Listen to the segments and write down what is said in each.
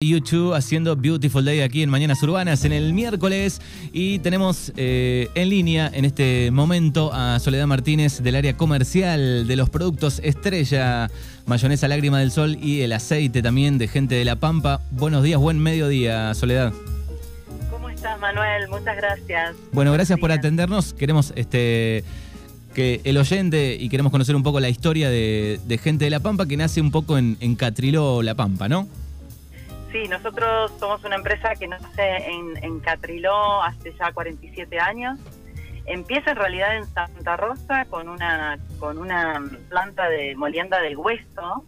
YouTube haciendo Beautiful Day aquí en Mañanas Urbanas en el miércoles y tenemos eh, en línea en este momento a Soledad Martínez del área comercial de los productos Estrella, mayonesa Lágrima del Sol y el aceite también de gente de La Pampa. Buenos días, buen mediodía Soledad. ¿Cómo estás Manuel? Muchas gracias. Bueno, gracias por atendernos. Queremos este que el oyente y queremos conocer un poco la historia de, gente de La Pampa que nace un poco en, en Catriló, La Pampa, ¿no? Sí, nosotros somos una empresa que nace en, en Catriló hace ya 47 años. Empieza en realidad en Santa Rosa con una con una planta de molienda del hueso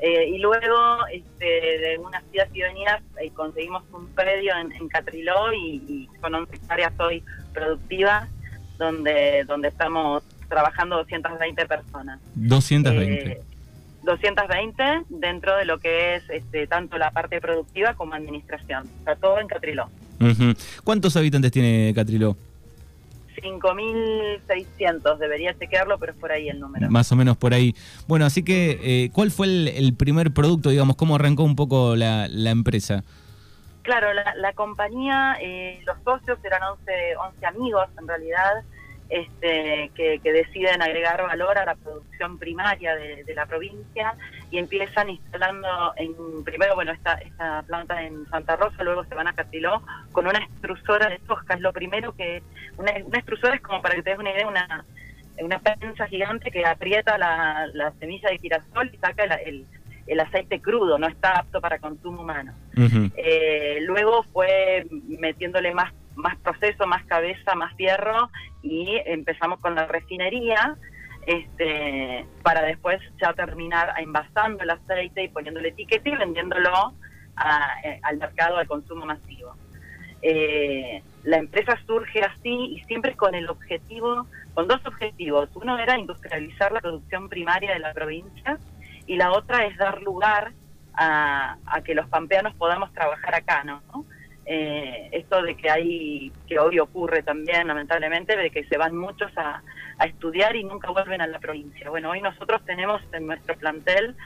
eh, y luego este, de unas ciudad y venidas eh, conseguimos un predio en, Catriló y, con 11 hectáreas hoy productivas donde donde estamos trabajando 220 personas. 220. 220 dentro de lo que es este, tanto la parte productiva como administración. Está todo en Catriló. ¿Cuántos habitantes tiene Catriló? 5.600, debería chequearlo, pero es por ahí el número. Más o menos por ahí. Bueno, así que, eh, ¿cuál fue el, primer producto, digamos, cómo arrancó un poco la, empresa? Claro, la, compañía, eh, los socios eran 11, 11 amigos en realidad, este, que, deciden agregar valor a la producción primaria de, la provincia y empiezan instalando en primero bueno esta, esta planta en Santa Rosa, luego se van a Catiló con una extrusora de tosca, es lo primero que una, extrusora es como para que te des una idea una una prensa gigante que aprieta la, semilla de girasol y saca el, el, aceite crudo, no está apto para consumo humano. Eh, luego fue metiéndole más más proceso, más cabeza, más fierro y empezamos con la refinería este, para después ya terminar envasando el aceite y poniéndole etiqueta y vendiéndolo eh, al mercado, al consumo masivo. Eh, la empresa surge así y siempre con el objetivo, con dos objetivos. Uno era industrializar la producción primaria de la provincia y la otra es dar lugar a, a que los pampeanos podamos trabajar acá, ¿no? Eh, esto de que hay, que hoy ocurre también lamentablemente, de que se van muchos a, estudiar y nunca vuelven a la provincia. Bueno, hoy nosotros tenemos en nuestro plantel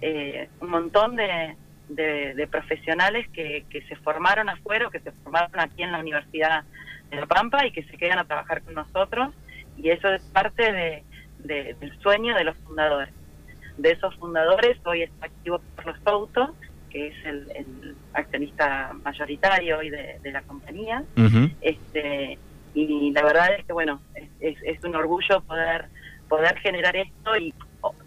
eh, un montón de, de, profesionales que, que, se formaron afuera, que se formaron aquí en la Universidad de La Pampa y que se quedan a trabajar con nosotros y eso es parte de, del sueño de los fundadores. De esos fundadores hoy está activo Carlos Souto, que es el, accionista mayoritario hoy de, la compañía. este Y la verdad es que, bueno, es, es, un orgullo poder, poder generar esto y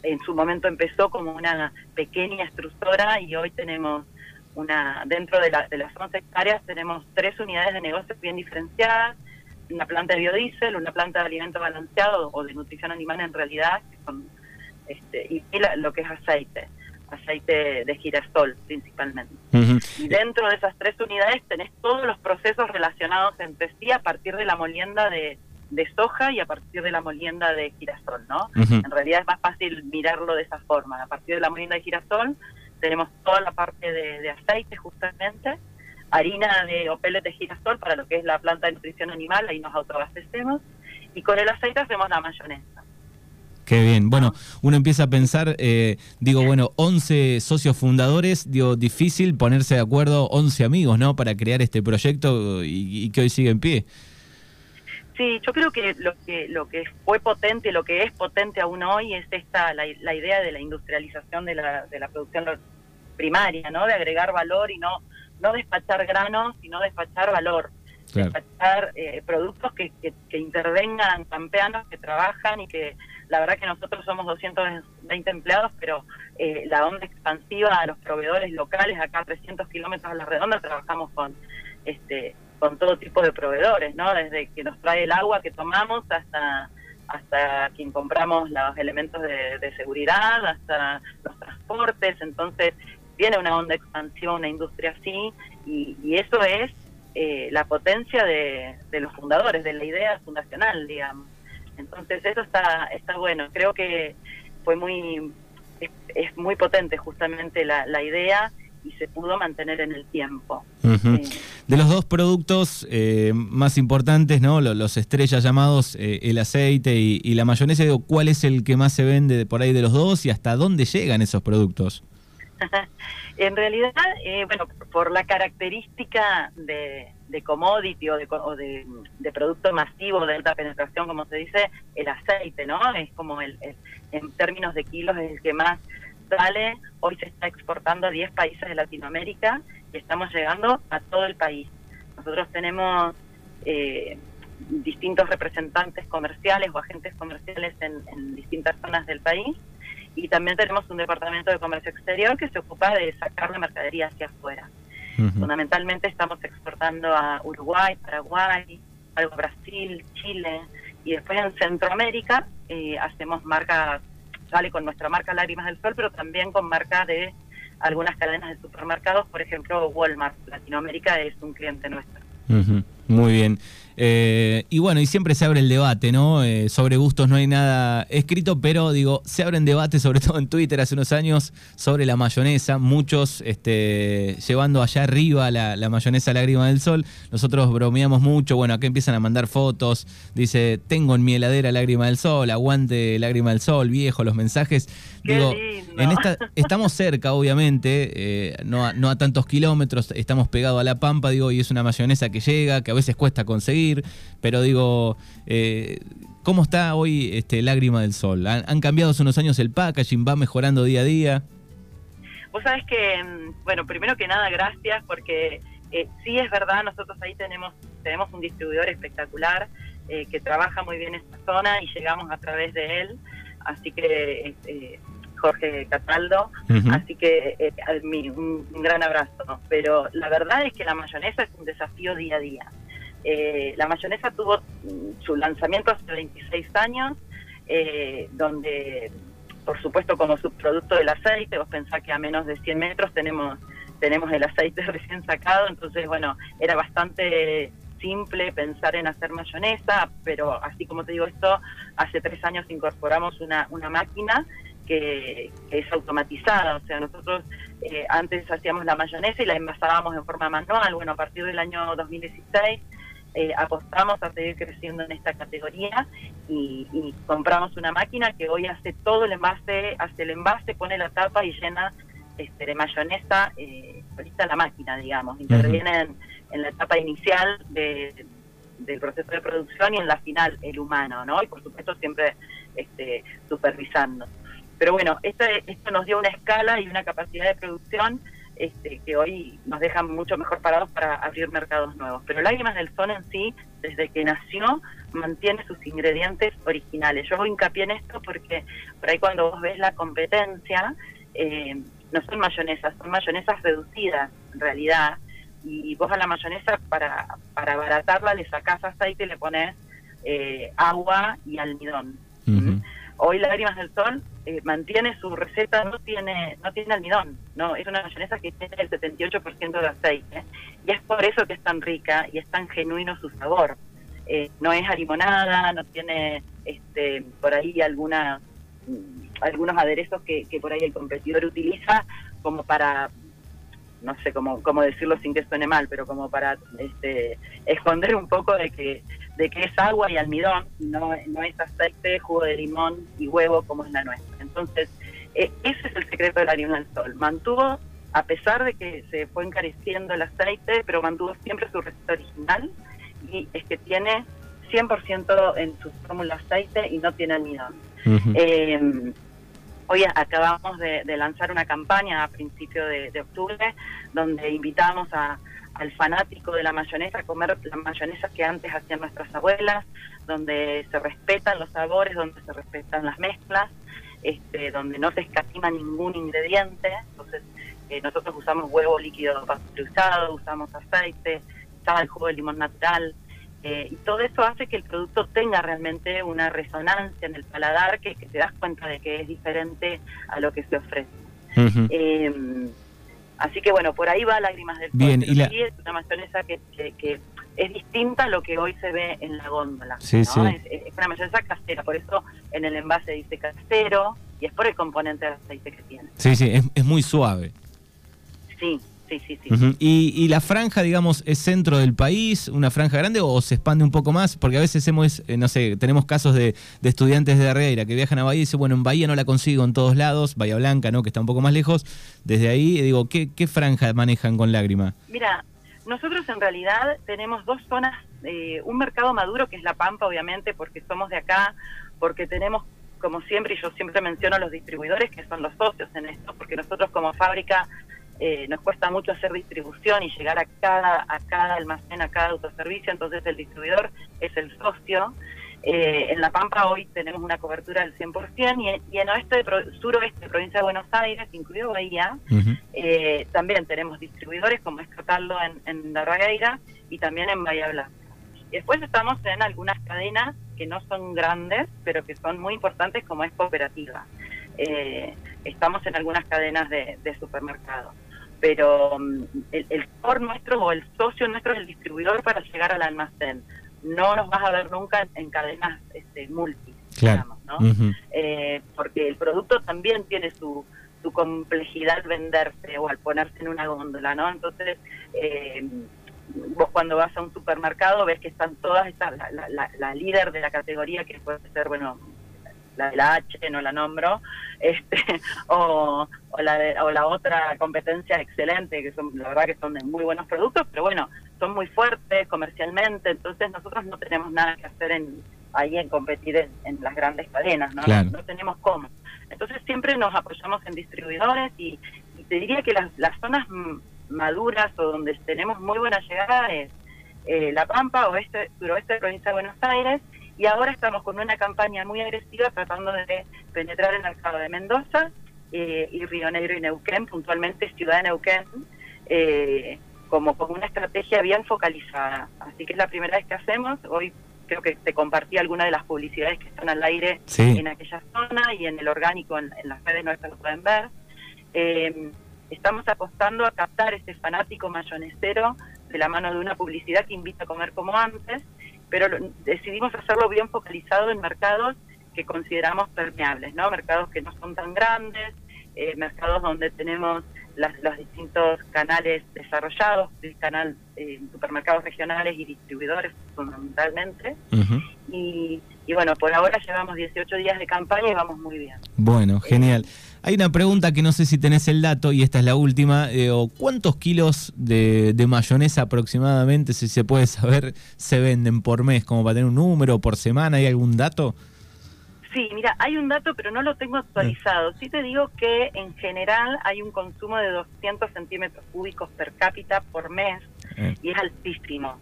en su momento empezó como una pequeña estructura y hoy tenemos una dentro de, la, de las 11 hectáreas tenemos tres unidades de negocios bien diferenciadas, una planta de biodiesel, una planta de alimento balanceado o de nutrición animal en realidad, este, y lo que es aceite aceite de girasol principalmente. Y dentro de esas tres unidades tenés todos los procesos relacionados entre sí a partir de la molienda de, soja y a partir de la molienda de girasol, ¿no? En realidad es más fácil mirarlo de esa forma. A partir de la molienda de girasol tenemos toda la parte de, aceite justamente, harina de o de girasol para lo que es la planta de nutrición animal, ahí nos autoabastecemos, y con el aceite hacemos la mayonesa. Qué bien. Bueno, uno empieza a pensar, eh, digo, bueno, 11 socios fundadores, digo, difícil ponerse de acuerdo 11 amigos, ¿no? Para crear este proyecto y, que hoy sigue en pie. Sí, yo creo que lo que lo que fue potente, lo que es potente aún hoy es esta la, idea de la industrialización de la, de la producción primaria, ¿no? De agregar valor y no no despachar granos, sino despachar valor. Despachar eh, productos que, que, que intervengan campeanos que trabajan y que la verdad que nosotros somos 220 empleados, pero eh, la onda expansiva a los proveedores locales, acá a 300 kilómetros a la redonda, trabajamos con este con todo tipo de proveedores, ¿no? Desde que nos trae el agua que tomamos hasta hasta quien compramos los elementos de, seguridad, hasta los transportes, entonces tiene una onda expansiva, una industria así, y, eso es eh, la potencia de, de los fundadores, de la idea fundacional, digamos. Entonces eso está, está bueno. Creo que fue muy, es, muy potente justamente la, la, idea y se pudo mantener en el tiempo. De los dos productos eh, más importantes, ¿no? Los, estrellas llamados eh, el aceite y, la mayonesa, ¿cuál es el que más se vende por ahí de los dos y hasta dónde llegan esos productos? en realidad, eh, bueno, por la característica de, commodity o, de, de, producto masivo de alta penetración, como se dice, el aceite, ¿no? Es como el, en términos de kilos es el que más sale. Hoy se está exportando a 10 países de Latinoamérica y estamos llegando a todo el país. Nosotros tenemos eh, distintos representantes comerciales o agentes comerciales en distintas zonas del país y también tenemos un departamento de comercio exterior que se ocupa de sacar la mercadería hacia afuera. Fundamentalmente estamos exportando a Uruguay, Paraguay, algo Brasil, Chile y después en Centroamérica eh, hacemos marcas, sale con nuestra marca Lágrimas del Sol, pero también con marca de algunas cadenas de supermercados, por ejemplo Walmart, Latinoamérica es un cliente nuestro. Muy bien. Eh, y bueno, y siempre se abre el debate, ¿no? Eh, sobre gustos no hay nada escrito, pero digo, se abren debates, sobre todo en Twitter hace unos años, sobre la mayonesa, muchos este, llevando allá arriba la, mayonesa lágrima del sol. Nosotros bromeamos mucho, bueno, acá empiezan a mandar fotos, dice, tengo en mi heladera lágrima del sol, aguante lágrima del sol, viejo, los mensajes. Digo, en esta, estamos cerca, obviamente, eh, no, a, no a tantos kilómetros, estamos pegados a la pampa, digo, y es una mayonesa que llega, que a veces cuesta conseguir pero digo, eh, ¿cómo está hoy este Lágrima del Sol? ¿Han, cambiado hace unos años el packaging? ¿Va mejorando día a día? Vos sabés que, mm, bueno, primero que nada, gracias, porque eh, sí es verdad, nosotros ahí tenemos, tenemos un distribuidor espectacular eh, que trabaja muy bien esta zona y llegamos a través de él, así que este, Jorge Cataldo, así que un, un, gran abrazo. Pero la verdad es que la mayonesa es un desafío día a día. Eh, la mayonesa tuvo su lanzamiento hace 26 años, eh, donde, por supuesto, como subproducto del aceite, vos pensás que a menos de 100 metros tenemos, tenemos el aceite recién sacado, entonces, bueno, era bastante simple pensar en hacer mayonesa, pero así como te digo esto, hace tres años incorporamos una, una máquina que, es automatizada, o sea, nosotros eh, antes hacíamos la mayonesa y la envasábamos en forma manual, bueno, a partir del año 2016 eh, apostamos a seguir creciendo en esta categoría y, compramos una máquina que hoy hace todo el envase, hace el envase, pone la tapa y llena este, de mayonesa, eh, ahorita la máquina, digamos, interviene en, la etapa inicial del proceso de producción y en la final el humano, ¿no? Y por supuesto siempre este, supervisando. Pero bueno, esto nos dio una escala y una capacidad de producción este, que hoy nos dejan mucho mejor parados para abrir mercados nuevos. Pero Lágrimas del Sol en sí, desde que nació, mantiene sus ingredientes originales. Yo hago hincapié en esto porque por ahí cuando vos ves la competencia, eh, no son mayonesas, son mayonesas reducidas en realidad. Y vos a la mayonesa, para, para abaratarla, le sacás aceite y le pones eh, agua y almidón. Hoy Lágrimas del Sol eh, mantiene su receta, no tiene no tiene almidón, no es una mayonesa que tiene el 78% de aceite y es por eso que es tan rica y es tan genuino su sabor. Eh, no es harimonada, no tiene este por ahí alguna mm, algunos aderezos que, que por ahí el competidor utiliza como para no sé cómo, cómo decirlo sin que suene mal, pero como para este, esconder un poco de que, de que es agua y almidón, no, no es aceite, jugo de limón y huevo como es la nuestra. Entonces, e, ese es el secreto de la harina del sol. Mantuvo, a pesar de que se fue encareciendo el aceite, pero mantuvo siempre su receta original y es que tiene 100% en su fórmula aceite y no tiene almidón. Hoy acabamos de, lanzar una campaña a principios de, octubre donde invitamos al fanático de la mayonesa a comer la mayonesa que antes hacían nuestras abuelas, donde se respetan los sabores, donde se respetan las mezclas, este, donde no se escatima ningún ingrediente. Entonces, eh, nosotros usamos huevo líquido pasteurizado, usamos aceite, sal, jugo de limón natural, eh, y todo eso hace que el producto tenga realmente una resonancia en el paladar que, te das cuenta de que es diferente a lo que se ofrece. Eh, así que bueno, por ahí va Lágrimas del Bien, y la... es una mayonesa que, es distinta a lo que hoy se ve en la góndola. Sí, sí. Es, una mayonesa casera, por eso en el envase dice casero y es por el componente de aceite que tiene. Sí, sí, es, es muy suave. Sí, sí, sí, sí. ¿Y, la franja, digamos, es centro del país, una franja grande o se expande un poco más? Porque a veces hemos, eh, no sé, tenemos casos de, estudiantes de Arreira que viajan a Bahía y dicen, bueno, en Bahía no la consigo en todos lados, Bahía Blanca, ¿no? Que está un poco más lejos. Desde ahí, digo, ¿qué, qué franja manejan con lágrima? Mira, nosotros en realidad tenemos dos zonas, eh, un mercado maduro que es La Pampa, obviamente, porque somos de acá, porque tenemos como siempre, y yo siempre menciono a los distribuidores que son los socios en esto, porque nosotros como fábrica eh, nos cuesta mucho hacer distribución y llegar a cada, a cada almacén, a cada autoservicio, entonces el distribuidor es el socio. Eh, en La Pampa hoy tenemos una cobertura del 100% y, y en oeste, suroeste provincia de Buenos Aires, incluido Bahía, eh, también tenemos distribuidores como es en, en La Ragueira y también en Bahía Blanca. Después estamos en algunas cadenas que no son grandes, pero que son muy importantes como es cooperativa. estamos en algunas cadenas de, de supermercados pero mm, el, el core nuestro o el socio nuestro es el distribuidor para llegar al almacén. No nos vas a ver nunca en, cadenas este, multi, digamos, ¿no? Eh, porque el producto también tiene su, su complejidad al venderse o al ponerse en una góndola, ¿no? Entonces, eh, vos cuando vas a un supermercado ves que están todas, estas, la, la, la, líder de la categoría, que puede ser, bueno, la de la H, no la nombro, este, o, o, la o la otra competencia excelente, que son, la verdad que son de muy buenos productos, pero bueno, son muy fuertes comercialmente, entonces nosotros no tenemos nada que hacer en ahí en competir en, las grandes cadenas, ¿no? ¿no? tenemos cómo. Entonces siempre nos apoyamos en distribuidores y, te diría que las, las zonas maduras o donde tenemos muy buena llegada es eh, La Pampa, oeste, suroeste de provincia de Buenos Aires, y ahora estamos con una campaña muy agresiva tratando de penetrar en el mercado de Mendoza eh, y Río Negro y Neuquén, puntualmente Ciudad de Neuquén, eh, como, como una estrategia bien focalizada. Así que es la primera vez que hacemos. Hoy creo que te compartí algunas de las publicidades que están al aire en aquella zona y en el orgánico, en, las redes nuestras lo pueden ver. Eh, estamos apostando a captar ese fanático mayonesero de la mano de una publicidad que invita a comer como antes pero decidimos hacerlo bien focalizado en mercados que consideramos permeables, ¿no? Mercados que no son tan grandes, eh, mercados donde tenemos los distintos canales desarrollados, el canal eh, supermercados regionales y distribuidores fundamentalmente. y, y, bueno, por ahora llevamos 18 días de campaña y vamos muy bien. Bueno, genial. Hay una pregunta que no sé si tenés el dato y esta es la última. Eh, ¿Cuántos kilos de, mayonesa aproximadamente, si se puede saber, se venden por mes? Como para tener un número, por semana, ¿hay algún dato? Sí, mira, hay un dato, pero no lo tengo actualizado. Sí te digo que en general hay un consumo de 200 centímetros cúbicos per cápita por mes eh. y es altísimo.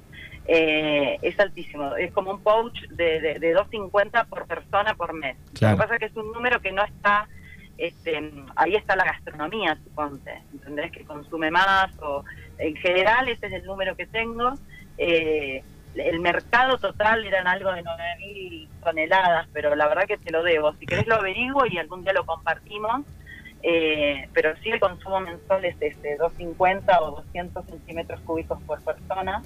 Eh, es altísimo. Es como un pouch de, de, 2.50 por persona por mes. Lo que pasa es que es un número que no está este, ahí está la gastronomía, suponte, ¿entendés? Que consume más, o en general ese es el número que tengo. Eh, el mercado total eran algo de 9.000 toneladas, pero la verdad que te lo debo. Si querés lo averiguo y algún día lo compartimos. Eh, pero sí el consumo mensual es este, 250 o 200 centímetros cúbicos por persona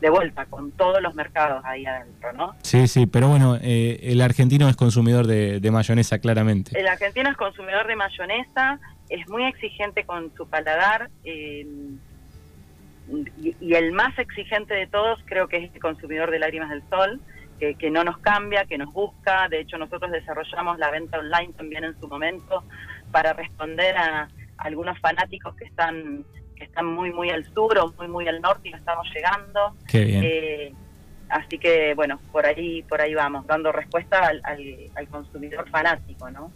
de vuelta con todos los mercados ahí adentro, ¿no? Sí, sí, pero bueno, eh, el argentino es consumidor de, mayonesa, claramente. El argentino es consumidor de mayonesa, es muy exigente con su paladar eh, y, el más exigente de todos creo que es el consumidor de lágrimas del sol, que, que no nos cambia, que nos busca. De hecho, nosotros desarrollamos la venta online también en su momento para responder a algunos fanáticos que están están muy, muy al sur o muy, muy al norte y no estamos llegando. Eh, así que, bueno, por ahí, por ahí vamos, dando respuesta al, consumidor fanático, ¿no?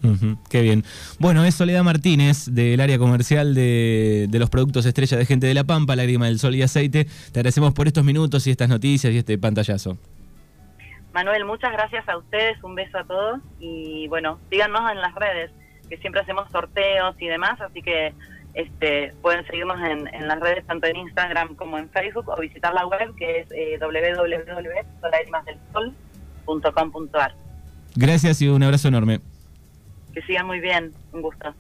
qué bien. Bueno, es Soledad Martínez, del área comercial de, los productos estrella de Gente de la Pampa, Lágrima del Sol y Aceite. Te agradecemos por estos minutos y estas noticias y este pantallazo. Manuel, muchas gracias a ustedes, un beso a todos y bueno, síganos en las redes, que siempre hacemos sorteos y demás, así que este, pueden seguirnos en, las redes, tanto en Instagram como en Facebook, o visitar la web que es eh, Gracias y un abrazo enorme. Que sigan muy bien, un gusto.